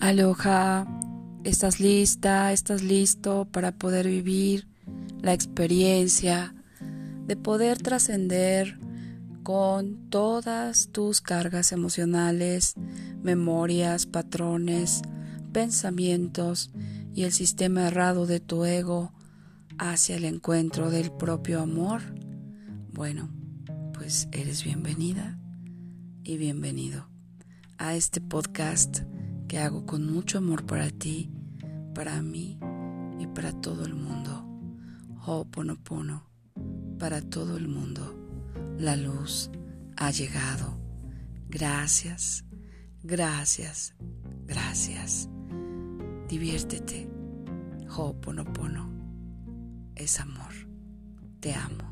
Aloha, ¿estás lista? ¿Estás listo para poder vivir la experiencia de poder trascender con todas tus cargas emocionales, memorias, patrones, pensamientos y el sistema errado de tu ego hacia el encuentro del propio amor? Bueno, pues eres bienvenida y bienvenido a este podcast que hago con mucho amor para ti, para mí y para todo el mundo. Ho'oponopono, para todo el mundo. La luz ha llegado. Gracias, gracias, gracias. Diviértete. Ho'oponopono es amor. Te amo.